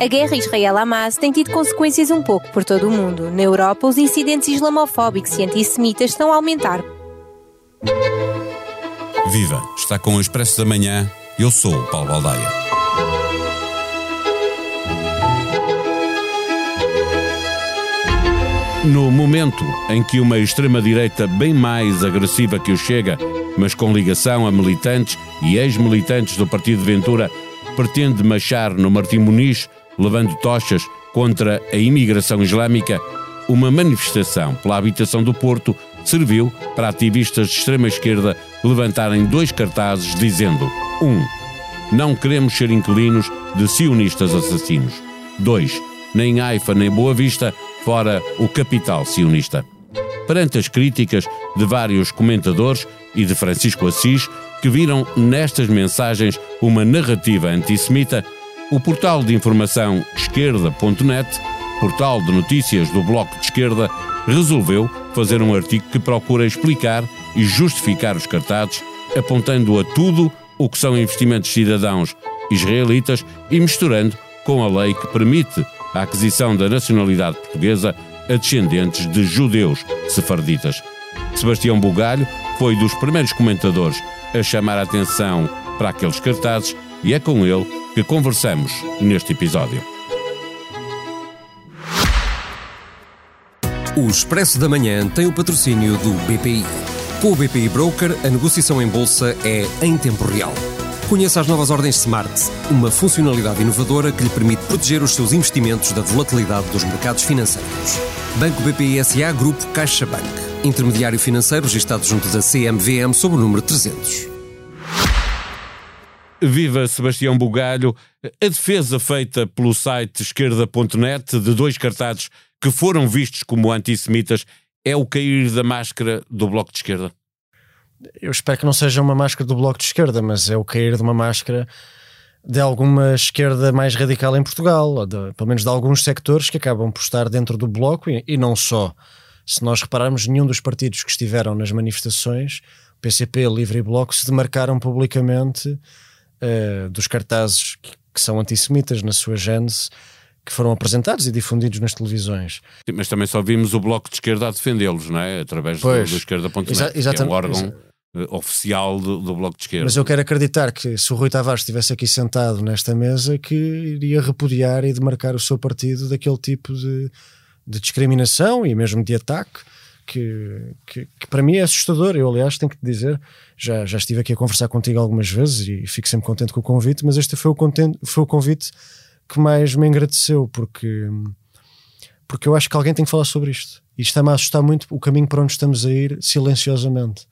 A guerra Israel-Hamas tem tido consequências um pouco por todo o mundo. Na Europa, os incidentes islamofóbicos e antissemitas estão a aumentar. Viva! Está com o Expresso da Manhã. Eu sou o Paulo Baldaia. No momento em que uma extrema-direita bem mais agressiva que o Chega, mas com ligação a militantes e ex-militantes do Partido Ventura, pretende machar no Martim Muniz, levando tochas contra a imigração islâmica, uma manifestação pela habitação do Porto serviu para ativistas de extrema-esquerda levantarem dois cartazes dizendo: 1. Um, não queremos ser inquilinos de sionistas assassinos. 2. Nem Haifa nem Boa Vista fora o capital sionista. Perante as críticas de vários comentadores e de Francisco Assis, que viram nestas mensagens uma narrativa antissemita, o portal de informação esquerda.net, portal de notícias do Bloco de Esquerda, resolveu fazer um artigo que procura explicar e justificar os cartazes, apontando a tudo o que são investimentos cidadãos israelitas e misturando com a lei que permite a aquisição da nacionalidade portuguesa a descendentes de judeus sefarditas. Sebastião Bugalho foi dos primeiros comentadores a chamar a atenção para aqueles cartazes e é com ele que conversamos neste episódio. O Expresso da Manhã tem o patrocínio do BPI. Com o BPI Broker, a negociação em bolsa é em tempo real. Conheça as novas ordens Smart, uma funcionalidade inovadora que lhe permite proteger os seus investimentos da volatilidade dos mercados financeiros. Banco BPI SA Grupo CaixaBank. Intermediário financeiro registrado junto da CMVM sob o número 300. Viva Sebastião Bugalho. A defesa feita pelo site esquerda.net de dois cartazes que foram vistos como antissemitas é o cair da máscara do Bloco de Esquerda? Eu espero que não seja uma máscara do Bloco de Esquerda, mas é o cair de uma máscara de alguma esquerda mais radical em Portugal, ou de, pelo menos de alguns sectores que acabam por estar dentro do Bloco e, e não só. Se nós repararmos, nenhum dos partidos que estiveram nas manifestações, PCP, Livre e Bloco, se demarcaram publicamente uh, dos cartazes que, que, são antissemitas na sua gênese, que foram apresentados e difundidos nas televisões. Mas também só vimos o Bloco de Esquerda a defendê-los, não é? Através pois, do, do esquerda.net, exa que é um órgão oficial do, do, Bloco de Esquerda. Mas eu quero acreditar que se o Rui Tavares estivesse aqui sentado nesta mesa, que iria repudiar e demarcar o seu partido daquele tipo de, de discriminação e mesmo de ataque. Que, que, que, para mim é assustador. Eu, aliás, tenho que te dizer, já, já estive aqui a conversar contigo algumas vezes e fico sempre contente com o convite, mas este foi o, contente, foi o convite que mais me agradeceu, porque, porque eu acho que alguém tem que falar sobre isto. E está-me a assustar muito o caminho para onde estamos a ir silenciosamente.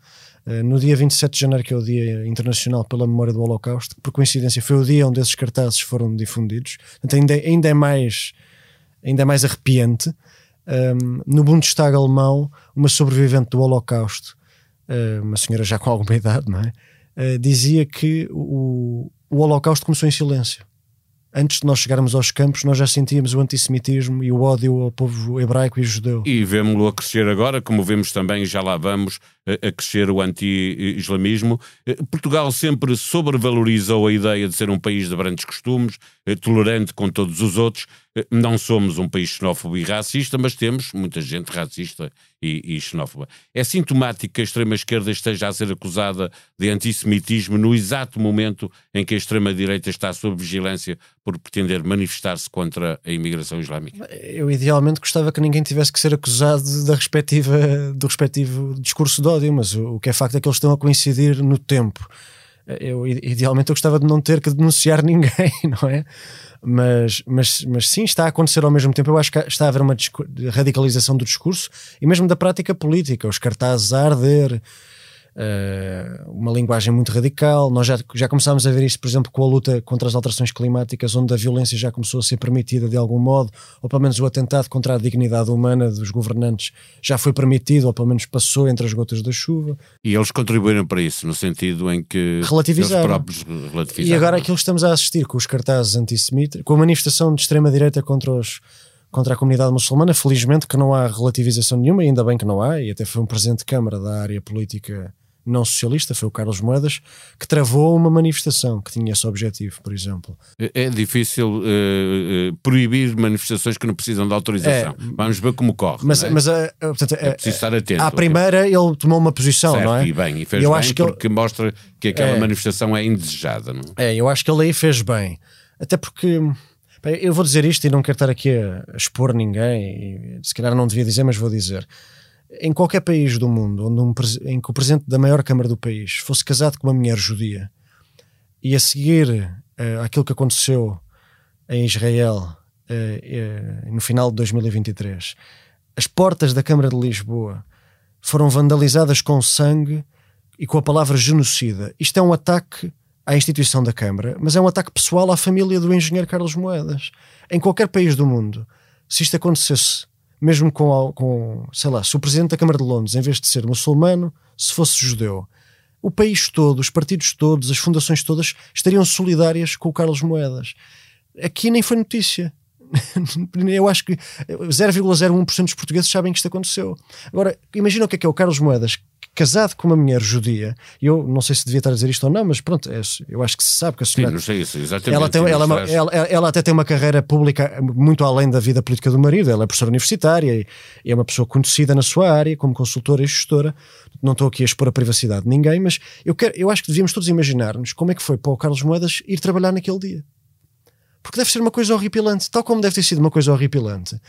Eh, no dia 27 de janeiro, que é o Dia Internacional pela Memória do Holocausto, por coincidência foi o dia onde esses cartazes foram difundidos, então ainda, ainda, é, mais, ainda mais arrepiante. Um, no Bundestag alemão, uma sobrevivente do Holocausto, uh, uma senhora já com alguma idade, não é? Uh, dizia que o, o Holocausto começou em silêncio antes de nós chegarmos aos campos, nós já sentíamos o antissemitismo e o ódio ao povo hebraico e judeu. E vemos-lo a crescer agora, como vemos também, já lá vamos, a crescer o anti-islamismo. Eh, Portugal sempre sobrevalorizou a ideia de ser um país de grandes costumes, eh, tolerante com todos os outros. Eh, não somos um país xenófobo e racista, mas temos muita gente racista e, e xenófoba. É sintomático que a extrema-esquerda esteja a ser acusada de antissemitismo no exato momento em que a extrema-direita está sob vigilância por pretender manifestar-se contra a imigração islâmica? Eu idealmente gostava que ninguém tivesse que ser acusado da respectiva, do respectivo discurso de ódio, mas o, o que é facto é que eles estão a coincidir no tempo. Eu, idealmente eu gostava de não ter que denunciar ninguém, não é? Mas, mas, mas sim, está a acontecer ao mesmo tempo. Eu acho que está a haver uma radicalização do discurso e mesmo da prática política, os cartazes a arder, uh, uma linguagem muito radical. Nós já, já começámos a ver isto, por exemplo, com a luta contra as alterações climáticas, onde a violência já começou a ser permitida de algum modo, ou pelo menos o atentado contra a dignidade humana dos governantes já foi permitido, ou pelo menos passou entre as gotas da chuva. E eles contribuíram para isso, no sentido em que relativizaram. eles próprios relativizaram. E agora aquilo que estamos a assistir com os cartazes antissemitas, com a manifestação de extrema-direita contra os contra a comunidade muçulmana. Felizmente que não há relativização nenhuma, ainda bem que não há, e até foi um presidente de Câmara da área política não socialista, foi o Carlos Moedas, que travou uma manifestação que tinha esse objetivo, por exemplo. É, é difícil uh, uh, proibir manifestações que não precisam de autorização. É, Vamos ver como corre. Mas, é? mas uh, portanto, é preciso estar atento. À primeira ele tomou uma posição, certo, não é? E bem, e fez eu bem acho que porque ele... mostra que aquela é. manifestação é indesejada. Não? É, eu acho que ele aí fez bem. Até porque eu vou dizer isto e não quero estar aqui a, expor ninguém, se calhar não devia dizer, mas vou dizer. Em qualquer país do mundo onde um, em que o presidente da maior Câmara do país fosse casado com uma mulher judia e a seguir uh, aquilo que aconteceu em Israel uh, uh, no final de 2023, as portas da Câmara de Lisboa foram vandalizadas com sangue e com a palavra genocida. Isto é um ataque à instituição da Câmara, mas é um ataque pessoal à família do engenheiro Carlos Moedas. Em qualquer país do mundo, se isto acontecesse, mesmo com, com sei lá, se o presidente da Câmara de Londres, em vez de ser muçulmano, se fosse judeu, o país todo, os partidos todos, as fundações todas estariam solidárias com o Carlos Moedas. Aqui nem foi notícia. Eu acho que 0,01% dos portugueses sabem que isto aconteceu. Agora, imagina o que é que é o Carlos Moedas, casado com uma mulher judia, eu não sei se devia estar a dizer isto ou não, mas pronto, é, eu acho que se sabe que a senhora. Sim, não sei isso, exatamente. Ela, tem, ela, é ela, ela, até tem uma carreira pública muito além da vida política do marido, ela é professora universitária e, e é uma pessoa conhecida na sua área como consultora e gestora. Não estou aqui a expor a privacidade de ninguém, mas eu, quero, eu acho que devíamos todos imaginar-nos como é que foi para o Carlos Moedas ir trabalhar naquele dia. Porque deve ser uma coisa horripilante, tal como deve ter sido uma coisa horripilante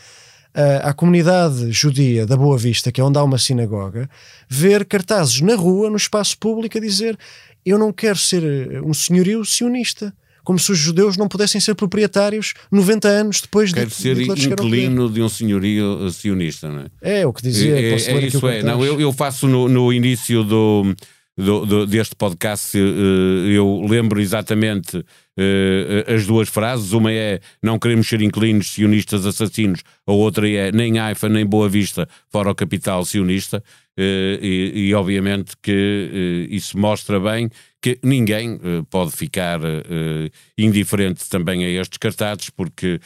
à comunidade judia da Boa Vista, que é onde há uma sinagoga, ver cartazes na rua, no espaço público, a dizer: Eu não quero ser eh, um senhorio sionista. Como se os judeus não pudessem ser proprietários 90 anos depois Quero de, ser de inquilino de um senhorio eh, sionista, não é? É, o que dizia. É, é isso é. Não, eu, eu faço no, no início do, do, do, deste podcast, eh, eu lembro exatamente uh, as duas frases. Uma é não queremos ser inclinos sionistas assassinos, a outra é nem Haifa nem Boa Vista fora o capital sionista. Uh, e, e, obviamente que uh, isso mostra bem que ninguém uh, pode ficar indiferente também a estes cartazes, porque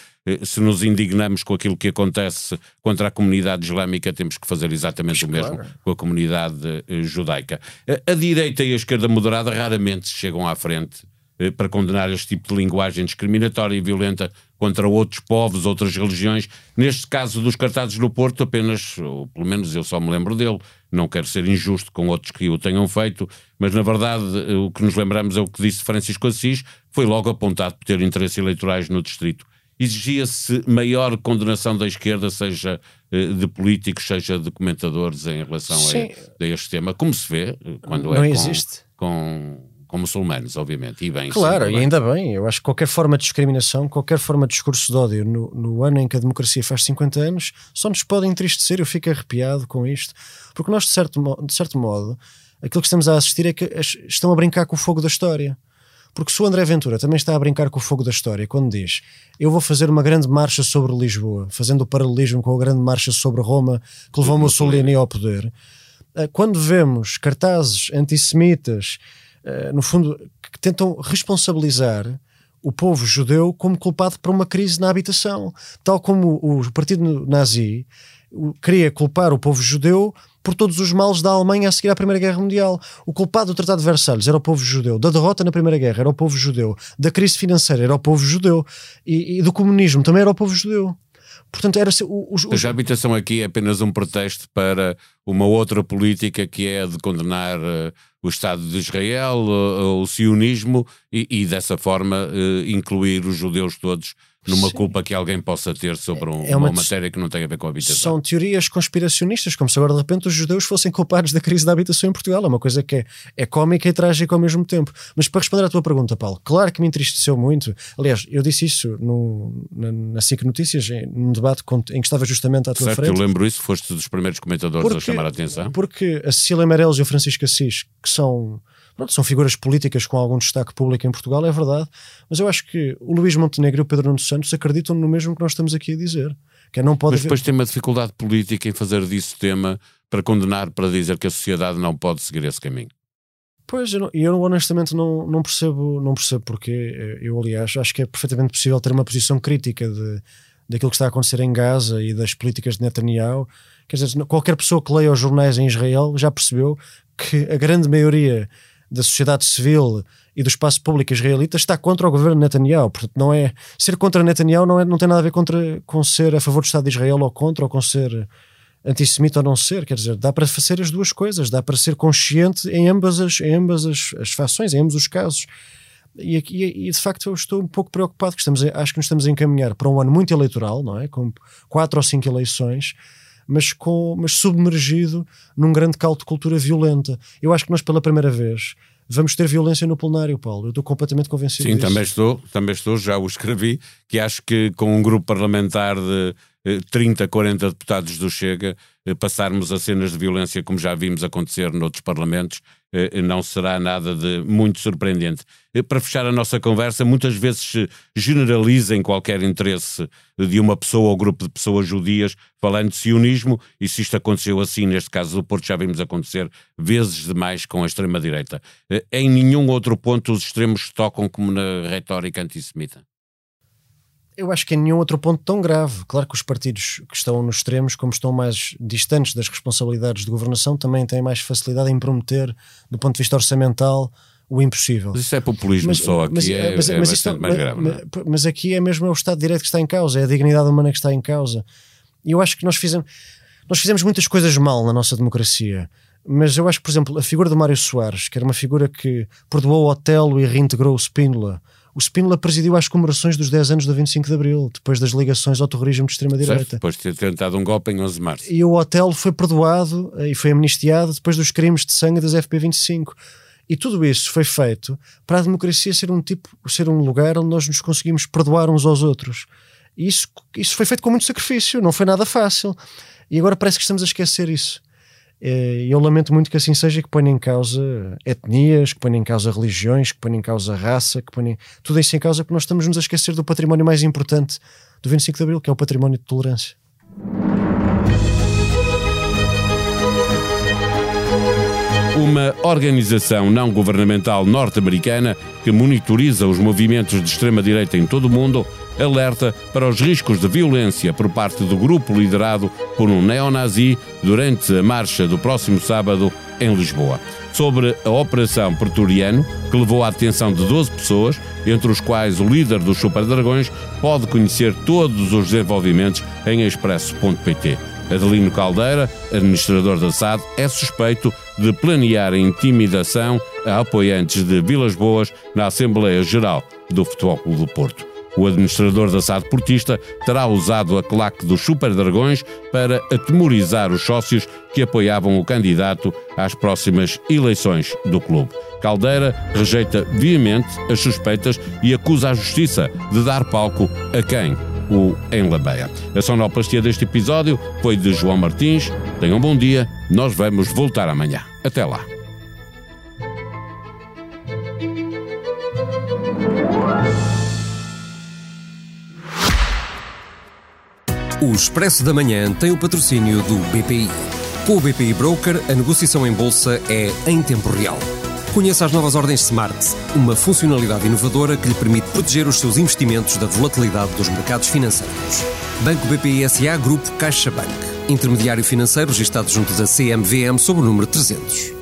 se nos indignamos com aquilo que acontece contra a comunidade islâmica, temos que fazer exatamente Mas, o mesmo com a comunidade judaica. a direita e a esquerda moderada raramente chegam à frente eh, para condenar este tipo de linguagem discriminatória e violenta contra outros povos, outras religiões. Neste caso dos cartazes no Porto, apenas, ou pelo menos eu só me lembro dele, não quero ser injusto com outros que o tenham feito, mas na verdade eh, o que nos lembramos é o que disse Francisco Assis, foi logo apontado por ter interesses eleitorais no distrito. Exigia-se maior condenação da esquerda, seja eh, de políticos, seja de comentadores em relação a, a, este tema, como se vê quando não é existe. com com muçulmanos, obviamente, e bem. Claro, e ainda bem. Eu acho que qualquer forma de discriminação, qualquer forma de discurso de ódio no, no, ano em que a democracia faz 50 anos, só nos pode entristecer. Eu fico arrepiado com isto, porque nós, de certo, de certo modo, aquilo que estamos a assistir é que estão a brincar com o fogo da história. Porque se o André Ventura também está a brincar com o fogo da história, quando diz eu vou fazer uma grande marcha sobre Lisboa, fazendo o paralelismo com a grande marcha sobre Roma que levou Mussolini ao poder, eh, quando vemos cartazes antissemitas no fundo, que tentam responsabilizar o povo judeu como culpado por uma crise na habitação, tal como o partido nazi queria culpar o povo judeu por todos os males da Alemanha a seguir à Primeira Guerra Mundial. O culpado do Tratado de Versalhes era o povo judeu, da derrota na Primeira Guerra era o povo judeu, da crise financeira era o povo judeu e, e do comunismo também era o povo judeu. Portanto, era os, os... A habitação aqui é apenas um pretexto para uma outra política que é de condenar uh, o Estado de Israel, uh, o sionismo e, e dessa forma uh, incluir os judeus todos numa Sim. culpa que alguém possa ter sobre um, é uma, uma, matéria que não tem a ver com a habitação. São teorias conspiracionistas, como se agora de repente os judeus fossem culpados da crise da habitação em Portugal. É uma coisa que é, é cómica e trágica ao mesmo tempo. Mas para responder à tua pergunta, Paulo, claro que me entristeceu muito. Aliás, eu disse isso no, na, na SIC Notícias, num debate em que estava justamente à tua certo, frente. eu lembro isso, foste dos primeiros comentadores porque, a chamar a atenção. Porque a Cecília Meirelles e o Francisco Assis, que são Pronto, são figuras políticas com algum destaque público em Portugal, é verdade, mas eu acho que o Luís Montenegro e o Pedro Nuno Santos acreditam no mesmo que nós estamos aqui a dizer. Que é, não pode mas depois haver... tem uma dificuldade política em fazer disso tema para condenar, para dizer que a sociedade não pode seguir esse caminho. Pois, eu, eu, honestamente não, não percebo não percebo porque eu aliás acho que é perfeitamente possível ter uma posição crítica de, daquilo que está a acontecer em Gaza e das políticas de Netanyahu. Quer dizer, qualquer pessoa que leia os jornais em Israel já percebeu que a grande maioria da sociedade civil e do espaço público israelita está contra o governo Netanyahu. Portanto, não é ser contra Netanyahu não, é, não tem nada a ver contra, com ser a favor do Estado de Israel ou contra, ou com ser antissemita ou não ser. Quer dizer, dá para fazer as duas coisas, dá para ser consciente em ambas as, em ambas as, as fações, em ambos os casos. E, e, e, de facto eu estou um pouco preocupado que estamos acho que nos estamos a encaminhar para um ano muito eleitoral, não é? Com quatro ou cinco eleições, mas com mas submergido num grande caldo de cultura violenta. Eu acho que nós pela primeira vez vamos ter violência no plenário, Paulo. Eu estou completamente convencido Sim, disso. também estou, também estou, já o escrevi, que acho que com um grupo parlamentar de 30, eh, 40 deputados do Chega, eh, passarmos a cenas de violência como já vimos acontecer noutros parlamentos, não será nada de muito surpreendente. Para fechar a nossa conversa, muitas vezes se generaliza em qualquer interesse de uma pessoa ou grupo de pessoas judias falando de sionismo, e se isto aconteceu assim, neste caso do Porto, já vimos acontecer vezes demais com a extrema-direita. Em nenhum outro ponto os extremos tocam como na retórica antissemita. Eu acho que em nenhum outro ponto tão grave. Claro que os partidos que estão nos extremos, como estão mais distantes das responsabilidades de governação, também têm mais facilidade em prometer, do ponto de vista orçamental, o impossível. Mas isso é populismo mas, só, aqui mas, é, mas, é mas isto, mais grave. Mas, é? mas, aqui é mesmo é o Estado de Direito que está em causa, é a dignidade humana que está em causa. E eu acho que nós fizemos, nós fizemos muitas coisas mal na nossa democracia. Mas eu acho que, por exemplo, a figura do Mário Soares, que era uma figura que perdoou o Otelo e reintegrou o Spínola, o Spínola presidiu às comemorações dos 10 anos do 25 de Abril, depois das ligações ao terrorismo de extrema-direita. Depois de ter tentado um golpe em 11 de março. E o Otelo foi perdoado eh, e foi amnistiado depois dos crimes de sangue das FP25. E tudo isso foi feito para a democracia ser um tipo, ser um lugar onde nós nos conseguimos perdoar uns aos outros. E isso, isso foi feito com muito sacrifício, não foi nada fácil. E agora parece que estamos a esquecer isso. Eh, eu lamento muito que assim seja, que ponha em causa etnias, que ponha em causa religiões, que ponha em causa raça, que ponha tudo isso em causa, porque nós estamos-nos a esquecer do património mais importante do 25 de Abril, que é o património de tolerância. Uma organização não governamental norte-americana que monitoriza os movimentos de extrema-direita em todo o mundo alerta para os riscos de violência por parte do grupo liderado por um neonazi durante a marcha do próximo sábado em Lisboa. Sobre a Operação Pretoriano, que levou à detenção de 12 pessoas, entre os quais o líder dos Super Dragões, pode conhecer todos os desenvolvimentos em expresso.pt. Adelino Caldeira, administrador da SAD, é suspeito de planear a intimidação a apoiantes de Vilas Boas na Assembleia Geral do Futebol Clube do Porto. O administrador da SAD Portista terá usado a claque dos Super Dragões para atemorizar os sócios que apoiavam o candidato às próximas eleições do clube. Caldeira rejeita viamente as suspeitas e acusa a justiça de dar palco a quem o enlameia. A sonoplastia deste episódio foi de João Martins. Tenham um bom dia, nós vamos voltar amanhã. Até lá. O Expresso da Manhã tem o patrocínio do BPI. Com o BPI Broker, a negociação em bolsa é em tempo real. Conheça as novas ordens Smart, uma funcionalidade inovadora que lhe permite proteger os seus investimentos da volatilidade dos mercados financeiros. Banco BPI SA Grupo CaixaBank. Intermediário financeiro registado junto da CMVM sob o número 300.